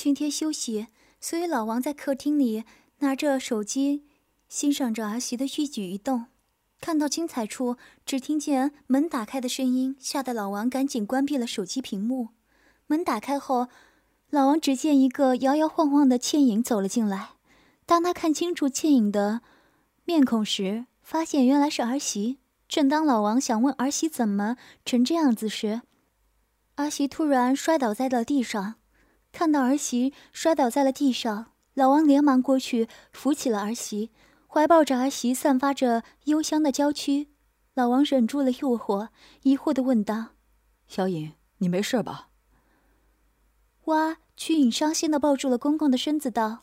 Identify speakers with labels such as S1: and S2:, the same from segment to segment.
S1: 今天休息，所以老王在客厅里拿着手机，欣赏着儿媳的一举一动。看到精彩处，只听见门打开的声音，吓得老王赶紧关闭了手机屏幕。门打开后，老王只见一个摇摇晃晃的倩影走了进来。当他看清楚倩影的面孔时，发现原来是儿媳。正当老王想问儿媳怎么成这样子时，儿媳突然摔倒在了地上。看到儿媳摔倒在了地上，老王连忙过去扶起了儿媳。怀抱着儿媳，散发着幽香的娇躯，老王忍住了诱惑，疑惑的问道：“
S2: 小颖，你没事吧？”
S1: 哇！曲颖伤心的抱住了公公的身子，道：“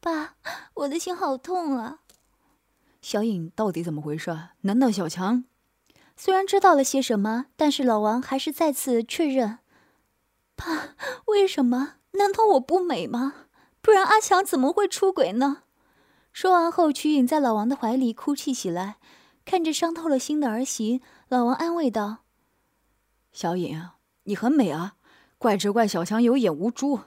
S1: 爸，我的心好痛啊！”
S2: 小颖，到底怎么回事？难道小强？
S1: 虽然知道了些什么，但是老王还是再次确认：“爸，为什么？难道我不美吗？不然阿强怎么会出轨呢？”说完后，曲颖在老王的怀里哭泣起来，看着伤透了心的儿媳，老王安慰道：“
S2: 小颖，你很美啊，怪只怪小强有眼无珠。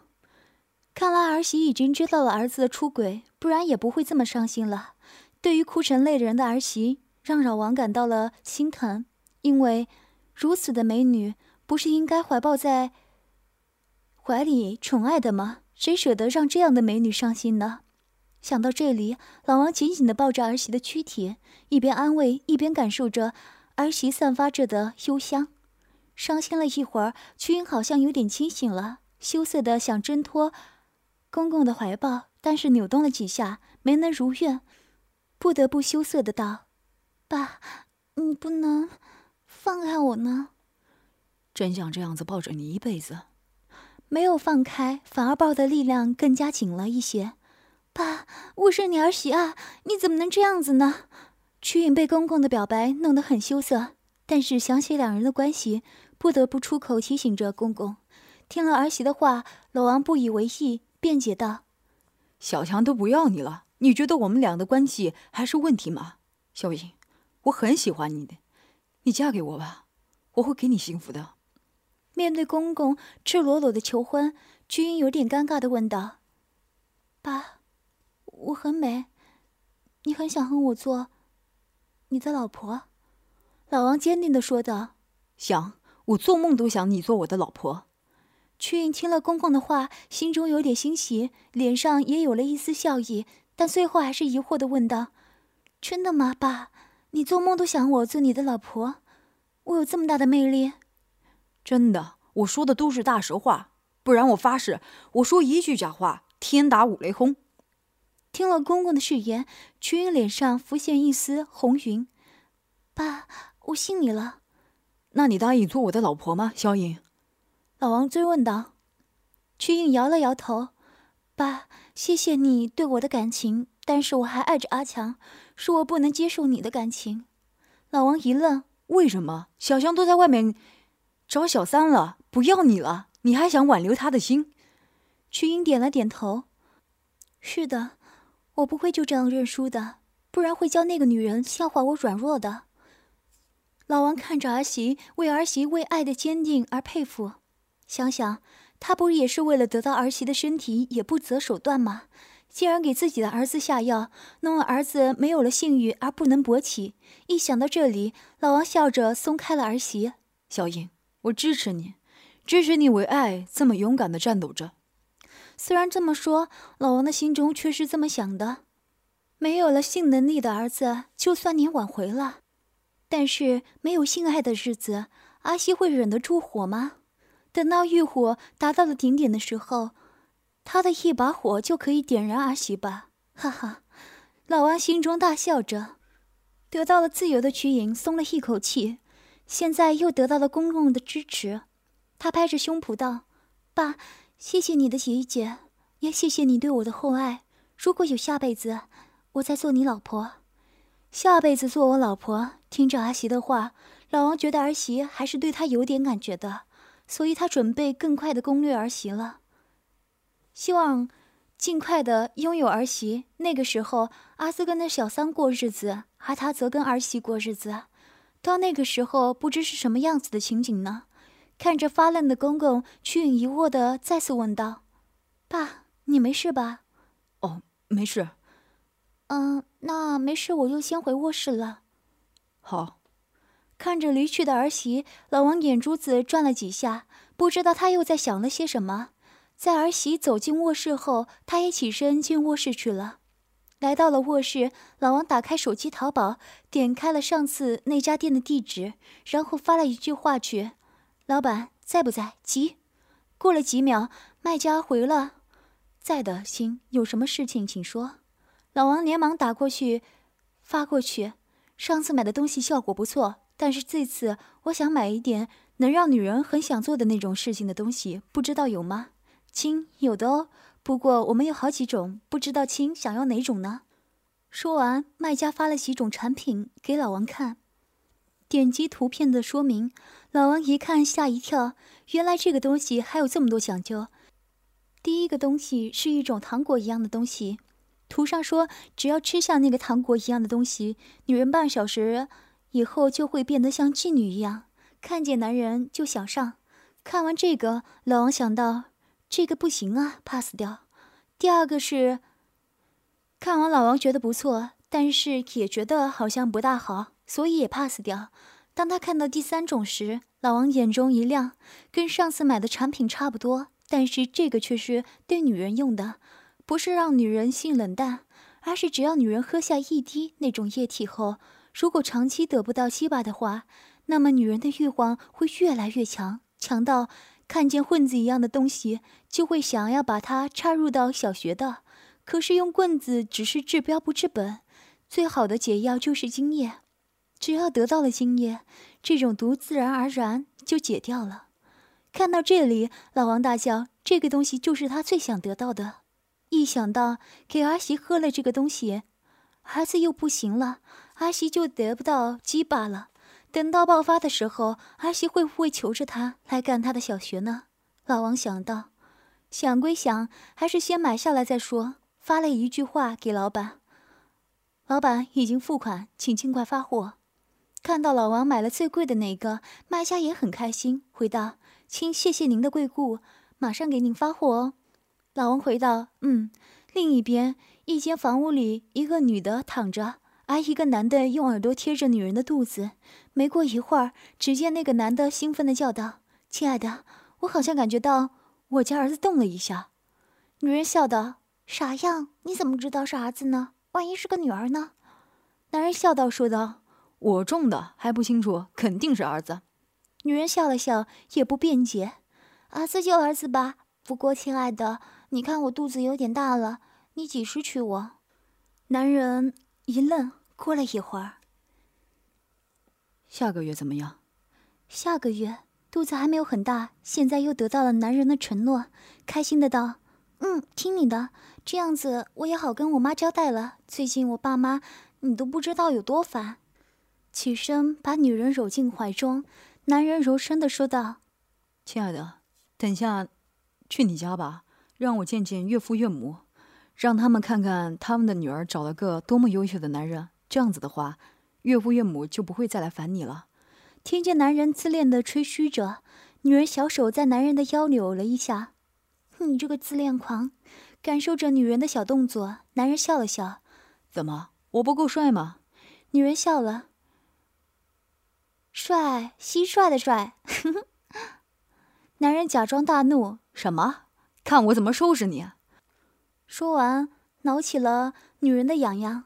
S1: 看来儿媳已经知道了儿子的出轨，不然也不会这么伤心了。”对于哭成泪人的儿媳，让老王感到了心疼，因为如此的美女，不是应该怀抱在怀里宠爱的吗？谁舍得让这样的美女伤心呢？想到这里，老王紧紧地抱着儿媳的躯体，一边安慰，一边感受着儿媳散发着的幽香。伤心了一会儿，曲英好像有点清醒了，羞涩的想挣脱公公的怀抱，但是扭动了几下，没能如愿，不得不羞涩的道：“爸，你不能放开我呢。”
S2: 真想这样子抱着你一辈子。
S1: 没有放开，反而抱的力量更加紧了一些。爸，我是你儿媳啊，你怎么能这样子呢？曲颖被公公的表白弄得很羞涩，但是想起两人的关系，不得不出口提醒着公公。听了儿媳的话，老王不以为意，辩解道：“
S2: 小强都不要你了，你觉得我们俩的关系还是问题吗？小颖，我很喜欢你的，你嫁给我吧，我会给你幸福的。”
S1: 面对公公赤裸裸的求婚，曲颖有点尴尬的问道：“爸。”我很美，你很想和我做你的老婆？老王坚定的说道：“
S2: 想，我做梦都想你做我的老婆。”
S1: 曲颖听了公公的话，心中有点欣喜，脸上也有了一丝笑意，但最后还是疑惑的问道：“真的吗，爸？你做梦都想我做你的老婆？我有这么大的魅力？”“
S2: 真的，我说的都是大实话，不然我发誓，我说一句假话，天打五雷轰。”
S1: 听了公公的誓言，曲颖脸上浮现一丝红云。爸，我信你了。
S2: 那你答应做我的老婆吗，小颖？
S1: 老王追问道。曲颖摇了摇头。爸，谢谢你对我的感情，但是我还爱着阿强，是我不能接受你的感情。老王一愣，
S2: 为什么？小强都在外面找小三了，不要你了，你还想挽留他的心？
S1: 曲英点了点头。是的。我不会就这样认输的，不然会教那个女人笑话我软弱的。老王看着儿媳，为儿媳为爱的坚定而佩服。想想，他不也是为了得到儿媳的身体也不择手段吗？竟然给自己的儿子下药，弄得儿子没有了性欲而不能勃起。一想到这里，老王笑着松开了儿媳。
S2: 小英，我支持你，支持你为爱这么勇敢的战斗着。
S1: 虽然这么说，老王的心中却是这么想的：没有了性能力的儿子，就算你挽回了，但是没有性爱的日子，阿西会忍得住火吗？等到欲火达到了顶点的时候，他的一把火就可以点燃阿西吧？哈哈，老王心中大笑着。得到了自由的曲颖松了一口气，现在又得到了公公的支持，他拍着胸脯道：“爸。”谢谢你的理解，也谢谢你对我的厚爱。如果有下辈子，我再做你老婆。下辈子做我老婆。听着儿媳的话，老王觉得儿媳还是对他有点感觉的，所以他准备更快的攻略儿媳了，希望尽快的拥有儿媳。那个时候，阿斯跟那小三过日子，而他则跟儿媳过日子。到那个时候，不知是什么样子的情景呢？看着发愣的公公，曲颖疑惑的再次问道：“爸，你没事吧？
S2: 哦，没事。
S1: 嗯，那没事，我就先回卧室了。
S2: 好。
S1: 看着离去的儿媳，老王眼珠子转了几下，不知道他又在想了些什么。在儿媳走进卧室后，他也起身进卧室去了。来到了卧室，老王打开手机淘宝，点开了上次那家店的地址，然后发了一句话去：“老板在不在？急。”过了几秒，卖家回了：“在的，亲，有什么事情请说。”老王连忙打过去，发过去：“上次买的东西效果不错。”但是这次我想买一点能让女人很想做的那种事情的东西，不知道有吗？亲，有的哦。不过我们有好几种，不知道亲想要哪种呢？说完，卖家发了几种产品给老王看，点击图片的说明。老王一看吓一跳，原来这个东西还有这么多讲究。第一个东西是一种糖果一样的东西，图上说只要吃下那个糖果一样的东西，女人半小时。以后就会变得像妓女一样，看见男人就想上。看完这个，老王想到这个不行啊，pass 掉。第二个是，看完老王觉得不错，但是也觉得好像不大好，所以也 pass 掉。当他看到第三种时，老王眼中一亮，跟上次买的产品差不多，但是这个却是对女人用的，不是让女人性冷淡，而是只要女人喝下一滴那种液体后。如果长期得不到鸡巴的话，那么女人的欲望会越来越强，强到看见棍子一样的东西就会想要把它插入到小穴的。可是用棍子只是治标不治本，最好的解药就是精液。只要得到了精液，这种毒自然而然就解掉了。看到这里，老王大叫：“这个东西就是他最想得到的！”一想到给儿媳喝了这个东西，儿子又不行了。儿媳就得不到鸡巴了。等到爆发的时候，阿西会不会求着他来干他的小学呢？老王想到，想归想，还是先买下来再说。发了一句话给老板：“老板已经付款，请尽快发货。”看到老王买了最贵的那个，卖家也很开心，回道：“亲，谢谢您的贵顾，马上给您发货哦。”老王回道：“嗯。”另一边，一间房屋里，一个女的躺着。而一个男的用耳朵贴着女人的肚子，没过一会儿，只见那个男的兴奋地叫道：“亲爱的，我好像感觉到我家儿子动了一下。”女人笑道：“傻样，你怎么知道是儿子呢？万一是个女儿呢？”男人笑道：“说道，
S2: 我种的还不清楚，肯定是儿子。”
S1: 女人笑了笑，也不辩解：“儿子就儿子吧。不过，亲爱的，你看我肚子有点大了，你几时娶我？”男人一愣。过了一会儿，
S2: 下个月怎么样？
S1: 下个月肚子还没有很大，现在又得到了男人的承诺，开心的道：“嗯，听你的，这样子我也好跟我妈交代了。最近我爸妈，你都不知道有多烦。”起身把女人揉进怀中，男人柔声的说道：“
S2: 亲爱的，等下去你家吧，让我见见岳父岳母，让他们看看他们的女儿找了个多么优秀的男人。”这样子的话，岳父岳母就不会再来烦你了。
S1: 听见男人自恋的吹嘘着，女人小手在男人的腰扭了一下。你这个自恋狂！感受着女人的小动作，男人笑了笑。
S2: 怎么，我不够帅吗？
S1: 女人笑了。帅，蟋蟀的帅。男人假装大怒。
S2: 什么？看我怎么收拾你！
S1: 说完，挠起了女人的痒痒。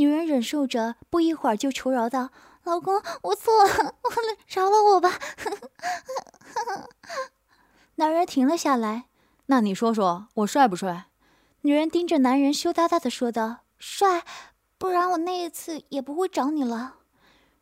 S1: 女人忍受着，不一会儿就求饶道：“老公，我错了，我饶了我吧。”男人停了下来。
S2: 那你说说我帅不帅？
S1: 女人盯着男人，羞答答的说道：“帅，不然我那一次也不会找你了。”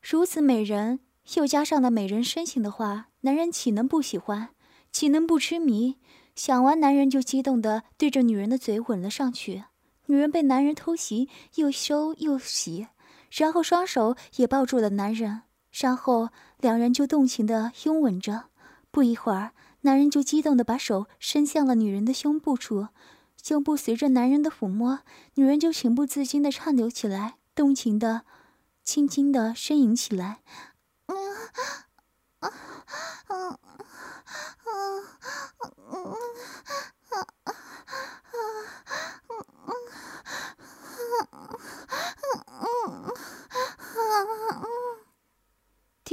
S1: 如此美人，又加上了美人身形的话，男人岂能不喜欢？岂能不痴迷？想完，男人就激动的对着女人的嘴吻了上去。女人被男人偷袭，又羞又喜，然后双手也抱住了男人，然后两人就动情的拥吻着。不一会儿，男人就激动的把手伸向了女人的胸部处，胸部随着男人的抚摸，女人就情不自禁的颤抖起来，动情的、轻轻的呻吟起来。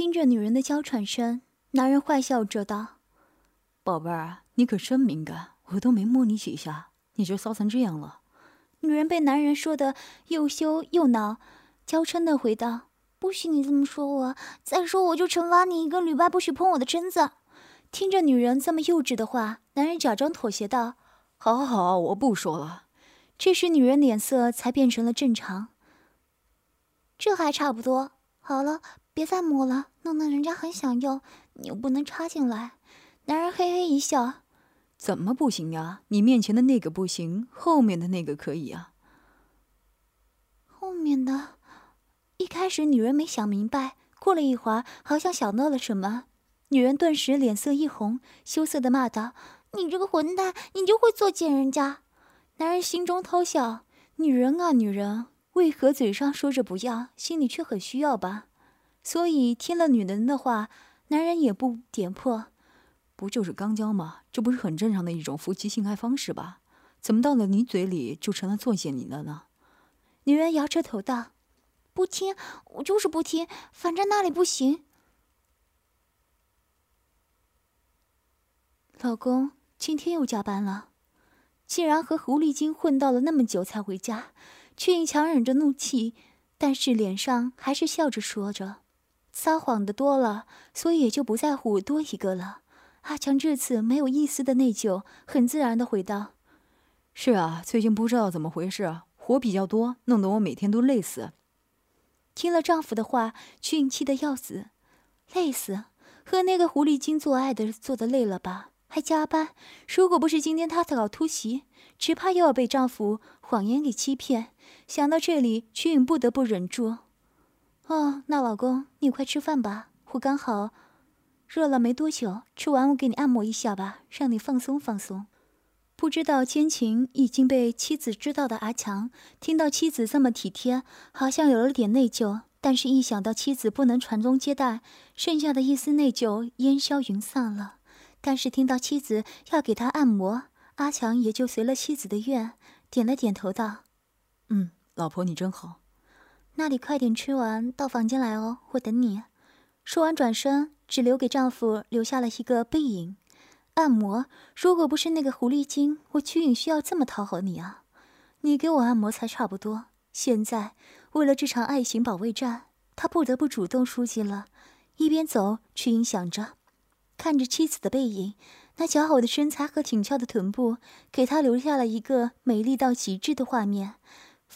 S1: 女人的娇喘声，男人坏笑着道：“
S2: 宝贝儿，你可真敏感，我都没摸你几下，你就骚成这样了。”
S1: 女人被男人说的又羞又恼，娇嗔的回道：“不许你这么说我，再说我就惩罚你一个礼拜不许碰我的身子。”听着女人这么幼稚的话，男人假装妥协道：“
S2: 好好好，我不说了。”
S1: 这时女人脸色才变成了正常。这还差不多。好了，别再摸了，弄得人家很想要，你又不能插进来。男人嘿嘿一笑：“
S2: 怎么不行呀？你面前的那个不行，后面的那个可以啊。”
S1: 后面的，一开始女人没想明白，过了一会儿，好像想到了什么，女人顿时脸色一红，羞涩的骂道：“你这个混蛋，你就会作践人家！”男人心中偷笑：“女人啊，女人。”为何嘴上说着不要，心里却很需要吧？所以听了女人的话，男人也不点破，
S2: 不就是刚交吗？这不是很正常的一种夫妻性爱方式吧？怎么到了你嘴里就成了作践你了呢？
S1: 女人摇着头道：“不听，我就是不听，反正那里不行。”老公，今天又加班了，竟然和狐狸精混到了那么久才回家。却硬强忍着怒气，但是脸上还是笑着说着：“撒谎的多了，所以也就不在乎多一个了。”阿强这次没有一丝的内疚，很自然的回道：“
S2: 是啊，最近不知道怎么回事，活比较多，弄得我每天都累死。”
S1: 听了丈夫的话，曲颖气得要死，累死，和那个狐狸精做爱的做的累了吧？还加班，如果不是今天她搞突袭，只怕又要被丈夫谎言给欺骗。想到这里，曲颖不得不忍住。哦，那老公，你快吃饭吧，我刚好热了没多久，吃完我给你按摩一下吧，让你放松放松。不知道奸情已经被妻子知道的阿强，听到妻子这么体贴，好像有了点内疚。但是，一想到妻子不能传宗接代，剩下的一丝内疚烟消云散了。但是听到妻子要给他按摩，阿强也就随了妻子的愿，点了点头，道：“
S2: 嗯，老婆你真好。
S1: 那你快点吃完，到房间来哦，我等你。”说完转身，只留给丈夫留下了一个背影。按摩，如果不是那个狐狸精，我曲颖需要这么讨好你啊？你给我按摩才差不多。现在为了这场爱情保卫战，他不得不主动出击了。一边走，曲颖想着。看着妻子的背影，那姣好的身材和挺翘的臀部，给他留下了一个美丽到极致的画面。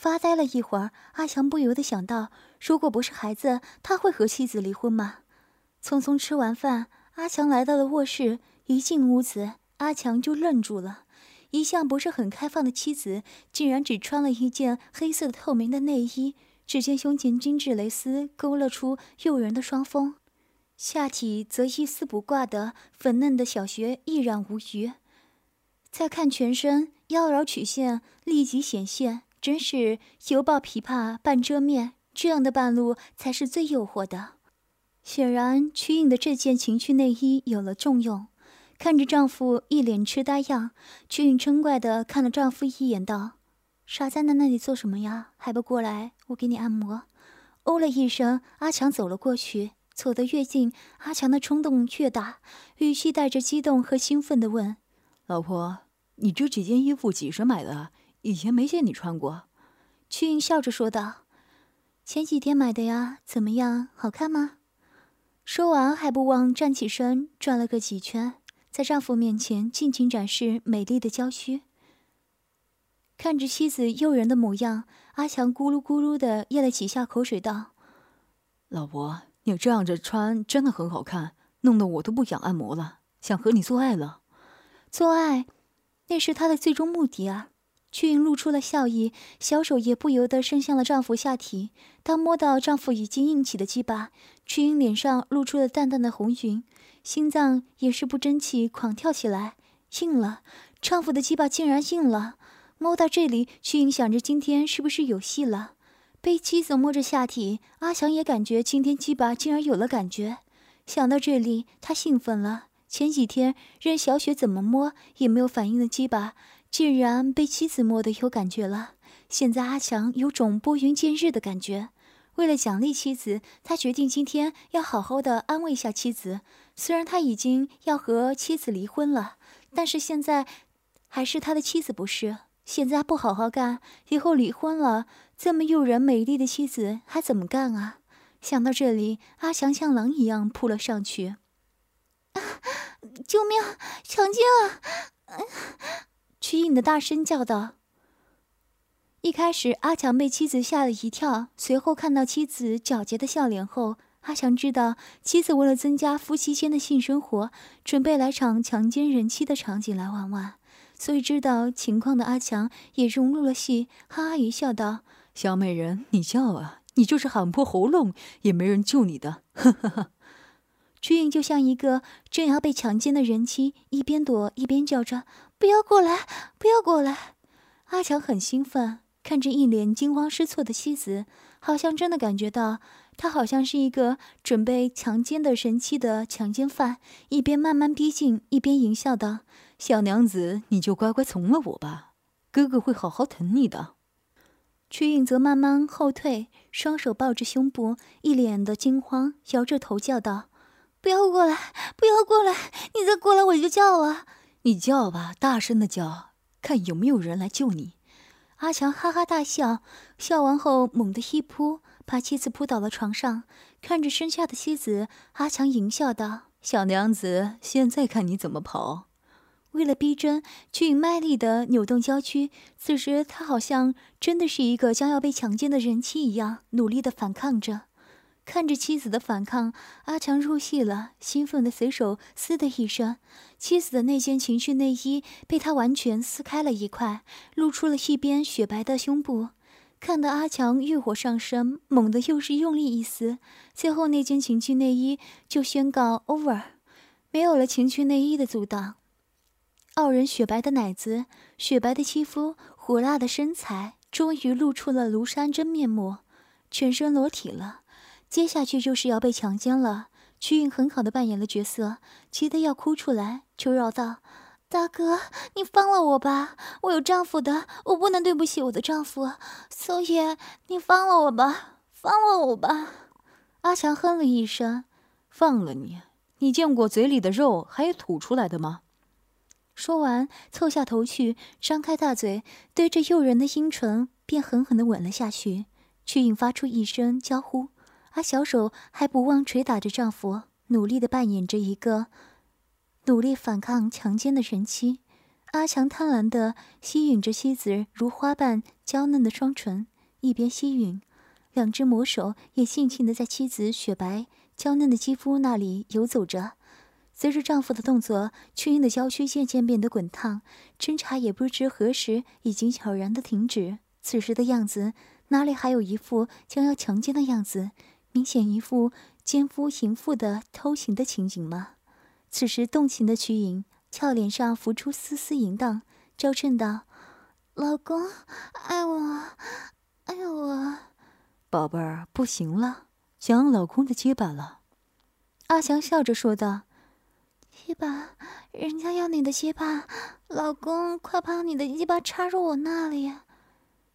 S1: 发呆了一会儿，阿强不由得想到：如果不是孩子，他会和妻子离婚吗？匆匆吃完饭，阿强来到了卧室。一进屋子，阿强就愣住了。一向不是很开放的妻子，竟然只穿了一件黑色透明的内衣，只见胸前精致蕾丝勾勒出诱人的双峰。下体则一丝不挂的粉嫩的小穴一览无余，再看全身妖娆曲线立即显现，真是犹抱琵琶半遮面，这样的半露才是最诱惑的。显然曲颖的这件情趣内衣有了重用。看着丈夫一脸痴呆样，曲颖嗔怪的看了丈夫一眼，道：“傻在那里做什么呀？还不过来，我给你按摩。”哦了一声，阿强走了过去。走得越近，阿强的冲动越大，语气带着激动和兴奋的问：“
S2: 老婆，你这几件衣服几时买的？以前没见你穿过。”
S1: 曲颖笑着说道：“前几天买的呀，怎么样，好看吗？”说完还不忘站起身，转了个几圈，在丈夫面前尽情展示美丽的娇躯。看着妻子诱人的模样，阿强咕噜咕噜的咽了几下口水，道：“
S2: 老婆。”你这样着穿真的很好看，弄得我都不想按摩了，想和你做爱了。
S1: 做爱，那是他的最终目的啊！曲颖露出了笑意，小手也不由得伸向了丈夫下体。当摸到丈夫已经硬起的鸡巴，曲颖脸上露出了淡淡的红晕，心脏也是不争气狂跳起来。硬了，丈夫的鸡巴竟然硬了！摸到这里，曲颖想着今天是不是有戏了？被妻子摸着下体，阿强也感觉今天鸡巴竟然有了感觉。想到这里，他兴奋了。前几天任小雪怎么摸也没有反应的鸡巴，竟然被妻子摸的有感觉了。现在阿强有种拨云见日的感觉。为了奖励妻子，他决定今天要好好的安慰一下妻子。虽然他已经要和妻子离婚了，但是现在还是他的妻子，不是？现在不好好干，以后离婚了，这么诱人美丽的妻子还怎么干啊？想到这里，阿强像狼一样扑了上去。啊！救命！强奸啊！曲颖的大声叫道。一开始，阿强被妻子吓了一跳，随后看到妻子皎洁的笑脸后，阿强知道妻子为了增加夫妻间的性生活，准备来场强奸人妻的场景来玩玩。所以知道情况的阿强也融入了戏，哈哈一笑，道：“
S2: 小美人，你叫啊，你就是喊破喉咙也没人救你的。”呵呵呵。
S1: 曲颖就像一个正要被强奸的人妻，一边躲一边叫着：“不要过来，不要过来！”阿强很兴奋，看着一脸惊慌失措的妻子，好像真的感觉到他好像是一个准备强奸的人妻的强奸犯，一边慢慢逼近，一边淫笑道：“
S2: 小娘子，你就乖乖从了我吧，哥哥会好好疼你的。”
S1: 曲颖则慢慢后退，双手抱着胸部，一脸的惊慌，摇着头叫道。不要过来！不要过来！你再过来我就叫啊！
S2: 你叫吧，大声的叫，看有没有人来救你。
S1: 阿强哈哈大笑，笑完后猛地一扑，把妻子扑倒了床上。看着身下的妻子，阿强淫笑道：“
S2: 小娘子，现在看你怎么跑！”
S1: 为了逼真，曲颖卖力的扭动娇躯。此时，他好像真的是一个将要被强奸的人妻一样，努力的反抗着。看着妻子的反抗，阿强入戏了，兴奋的随手撕的一声，妻子的那件情趣内衣被他完全撕开了一块，露出了一边雪白的胸部。看得阿强欲火上升，猛地又是用力一撕，最后那件情趣内衣就宣告 over，没有了情趣内衣的阻挡。傲人雪白的奶子，雪白的肌肤，火辣的身材，终于露出了庐山真面目，全身裸体了。接下去就是要被强奸了。曲颖很好的扮演了角色，急得要哭出来，求饶道：“大哥，你放了我吧，我有丈夫的，我不能对不起我的丈夫，所以你放了我吧，放了我吧。”
S2: 阿强哼了一声：“放了你？你见过嘴里的肉还有吐出来的吗？”
S1: 说完，凑下头去，张开大嘴，对着诱人的阴唇便狠狠地吻了下去。曲颖发出一声娇呼。而小手还不忘捶打着丈夫，努力的扮演着一个努力反抗强奸的人妻。阿强贪婪的吸吮着妻子如花瓣娇嫩的双唇，一边吸吮，两只魔手也尽情的在妻子雪白娇嫩的肌肤那里游走着。随着丈夫的动作，曲英的娇躯渐渐变得滚烫，侦查也不知何时已经悄然的停止。此时的样子，哪里还有一副将要强奸的样子？明显一副奸夫淫妇的偷情的情景吗？此时动情的曲颖俏脸上浮出丝丝淫荡，娇嗔道：“老公，爱我，爱我。”
S2: 宝贝儿，不行了，想老公的肩膀了。
S1: 阿强笑着说道：“鸡巴，人家要你的鸡巴，老公，快把你的鸡巴插入我那里。”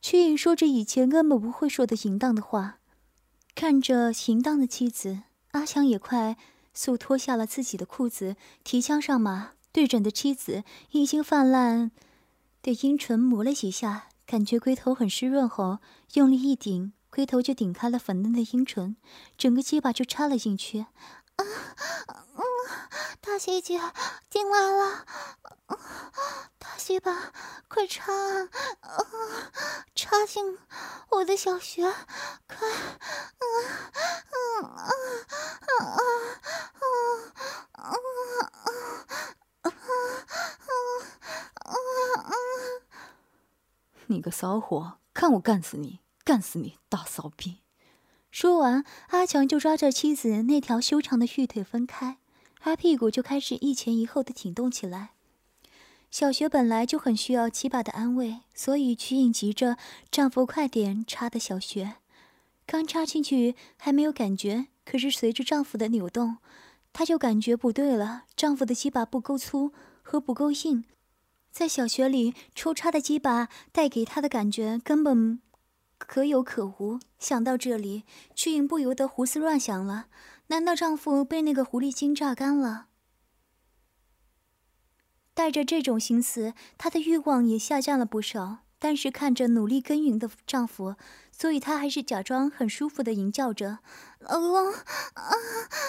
S1: 曲颖说着以前根本不会说的淫荡的话。看着行当的妻子，阿强也快速脱下了自己的裤子，提枪上马，对准的妻子已经泛滥的阴唇磨了几下，感觉龟头很湿润后，用力一顶，龟头就顶开了粉嫩的阴唇，整个鸡巴就插了进去。啊，嗯，大姐姐进来了，大鸡巴，快插，啊，插进我的小穴，快，啊，啊啊啊啊啊啊啊
S2: 啊啊！你个骚货，看我干死你，干死你，大骚逼！
S1: 说完，阿强就抓着妻子那条修长的玉腿分开，而屁股就开始一前一后的挺动起来。小雪本来就很需要七爸的安慰，所以曲颖急着丈夫快点插的小穴。刚插进去还没有感觉，可是随着丈夫的扭动，她就感觉不对了。丈夫的鸡巴不够粗和不够硬，在小穴里抽插的鸡巴带给她的感觉根本。可有可无。想到这里，曲影不由得胡思乱想了：难道丈夫被那个狐狸精榨干了？带着这种心思，她的欲望也下降了不少。但是看着努力耕耘的丈夫，所以她还是假装很舒服的吟叫着：“老公，啊，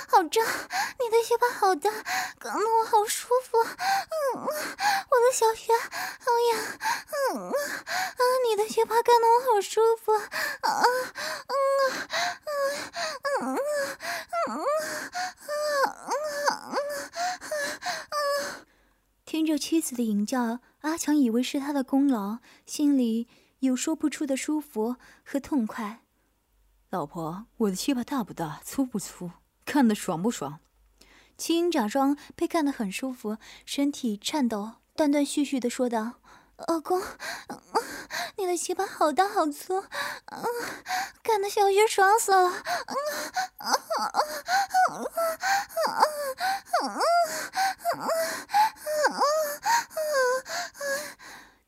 S1: 好胀，你的下巴好大，搞得我好舒服。嗯，我的小穴好痒。嗯，啊，你的下巴干得我好舒服。啊，嗯，嗯，嗯，嗯，嗯，嗯，嗯。”听着妻子的吟叫，阿强以为是他的功劳，心里有说不出的舒服和痛快。
S2: 老婆，我的鸡巴大不大，粗不粗，干得爽不爽？
S1: 青假装被干得很舒服，身体颤抖，断断续续的说道。老公，你的鸡巴好大好粗，干的小穴爽死了。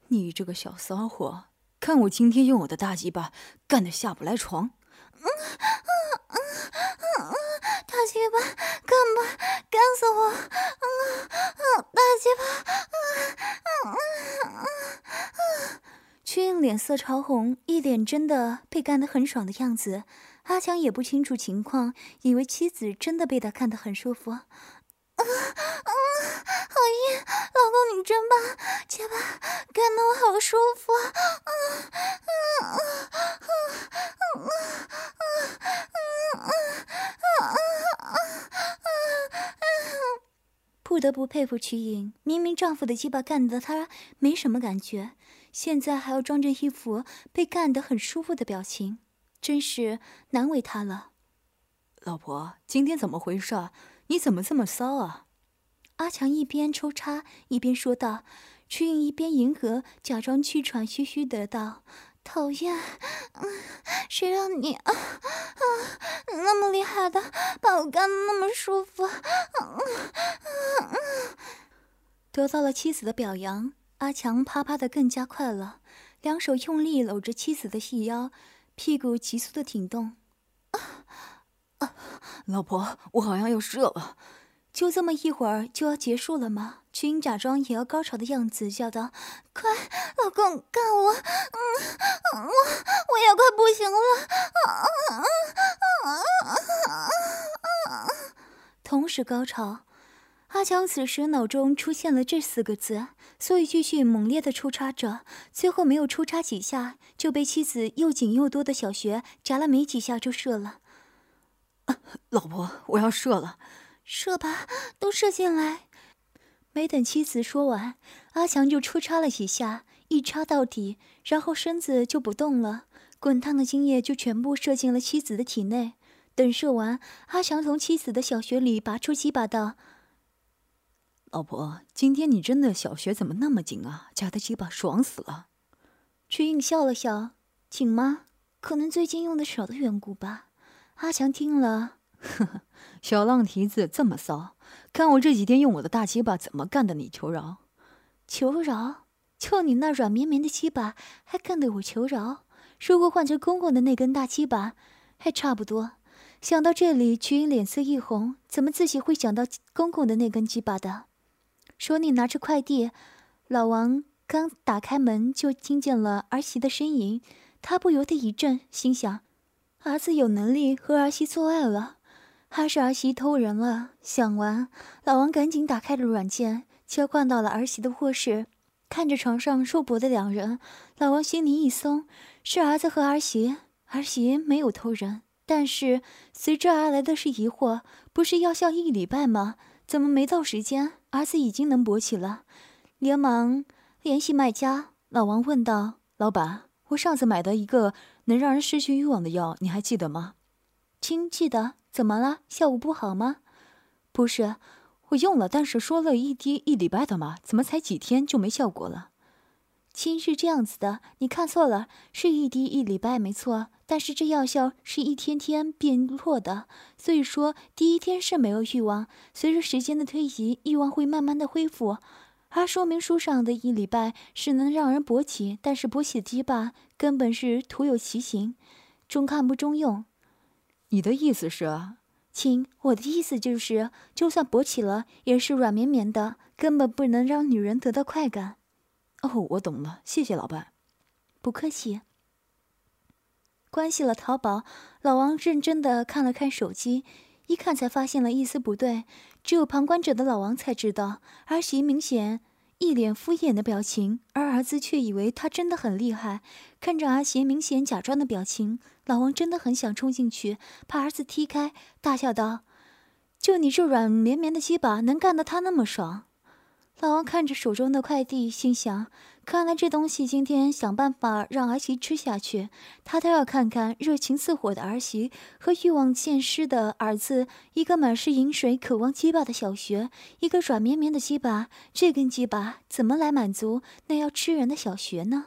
S2: 你这个小骚货，看我今天用我的大鸡巴干的下不来床。
S1: 嗯嗯嗯嗯大鸡巴干吧，干死我！嗯嗯大鸡巴！嗯嗯嗯嗯嗯曲颖脸色潮红，一脸真的被干得很爽的样子。阿强也不清楚情况，以为妻子真的被他干得很舒服。啊啊，好硬！老公你真棒，鸡巴干得我好舒服。啊啊啊啊啊啊啊啊啊！不得不佩服曲颖，明明丈夫的鸡巴干得她没什么感觉。现在还要装着一副被干得很舒服的表情，真是难为她了。
S2: 老婆，今天怎么回事？你怎么这么骚啊？
S1: 阿强一边抽插一边说道，曲颖一边迎合，假装气喘吁吁的道：“讨厌，谁让你啊啊那么厉害的，把我干的那么舒服？”得到了妻子的表扬。阿强啪啪的更加快了，两手用力搂着妻子的细腰，屁股急速的挺动。啊
S2: 啊！老婆，我好像要射了，
S1: 就这么一会儿就要结束了吗？曲英假装也要高潮的样子，叫道：“快，老公干我！嗯，我我也快不行了！”！同时高潮。阿强此时脑中出现了这四个字，所以继续猛烈的抽插着。最后没有抽插几下，就被妻子又紧又多的小穴夹了没几下就射了。
S2: 老婆，我要射了，
S1: 射吧，都射进来。没等妻子说完，阿强就抽插了几下，一插到底，然后身子就不动了，滚烫的精液就全部射进了妻子的体内。等射完，阿强从妻子的小穴里拔出鸡巴道。
S2: 老婆，今天你真的小穴怎么那么紧啊？夹的鸡巴爽死了。
S1: 曲颖笑了笑，紧吗？可能最近用的少的缘故吧。阿强听了，
S2: 呵呵，小浪蹄子这么骚，看我这几天用我的大鸡巴怎么干的你求饶？
S1: 求饶？就你那软绵绵的鸡巴，还干得我求饶？如果换成公公的那根大鸡巴，还差不多。想到这里，曲颖脸色一红，怎么自己会想到公公的那根鸡巴的？手里拿着快递，老王刚打开门就听见了儿媳的呻吟，他不由得一震，心想：儿子有能力和儿媳做爱了，还是儿媳偷人了？想完，老王赶紧打开了软件，切换到了儿媳的卧室，看着床上肉搏的两人，老王心里一松，是儿子和儿媳，儿媳没有偷人，但是随之而来的是疑惑：不是要效一礼拜吗？怎么没到时间？儿子已经能勃起了，连忙联系卖家。老王问道：“老板，我上次买的一个能让人失去欲望的药，你还记得吗？”“亲，记得。怎么了？效果不好吗？”“不是，我用了，但是说了一滴一礼拜的嘛，怎么才几天就没效果了？”“亲，是这样子的，你看错了，是一滴一礼拜没错，但是这药效是一天天变弱的，所以说第一天是没有欲望，随着时间的推移，欲望会慢慢的恢复，而说明书上的一礼拜是能让人勃起，但是勃起的鸡巴根本是徒有其形，中看不中用。
S2: 你的意思是？
S1: 亲，我的意思就是，就算勃起了，也是软绵绵的，根本不能让女人得到快感。
S2: 哦，我懂了，谢谢老伴。
S1: 不客气。关系了淘宝，老王认真的看了看手机，一看才发现了一丝不对。只有旁观者的老王才知道，儿媳明显一脸敷衍的表情，而儿子却以为他真的很厉害。看着儿媳明显假装的表情，老王真的很想冲进去把儿子踢开，大笑道：“就你这软绵绵的鸡巴，能干得他那么爽？”老王看着手中的快递，心想：看来这东西今天想办法让儿媳吃下去。他倒要看看热情似火的儿媳和欲望渐失的儿子，一个满是饮水、渴望鸡巴的小学，一个软绵绵的鸡巴，这根鸡巴怎么来满足那要吃人的小学呢？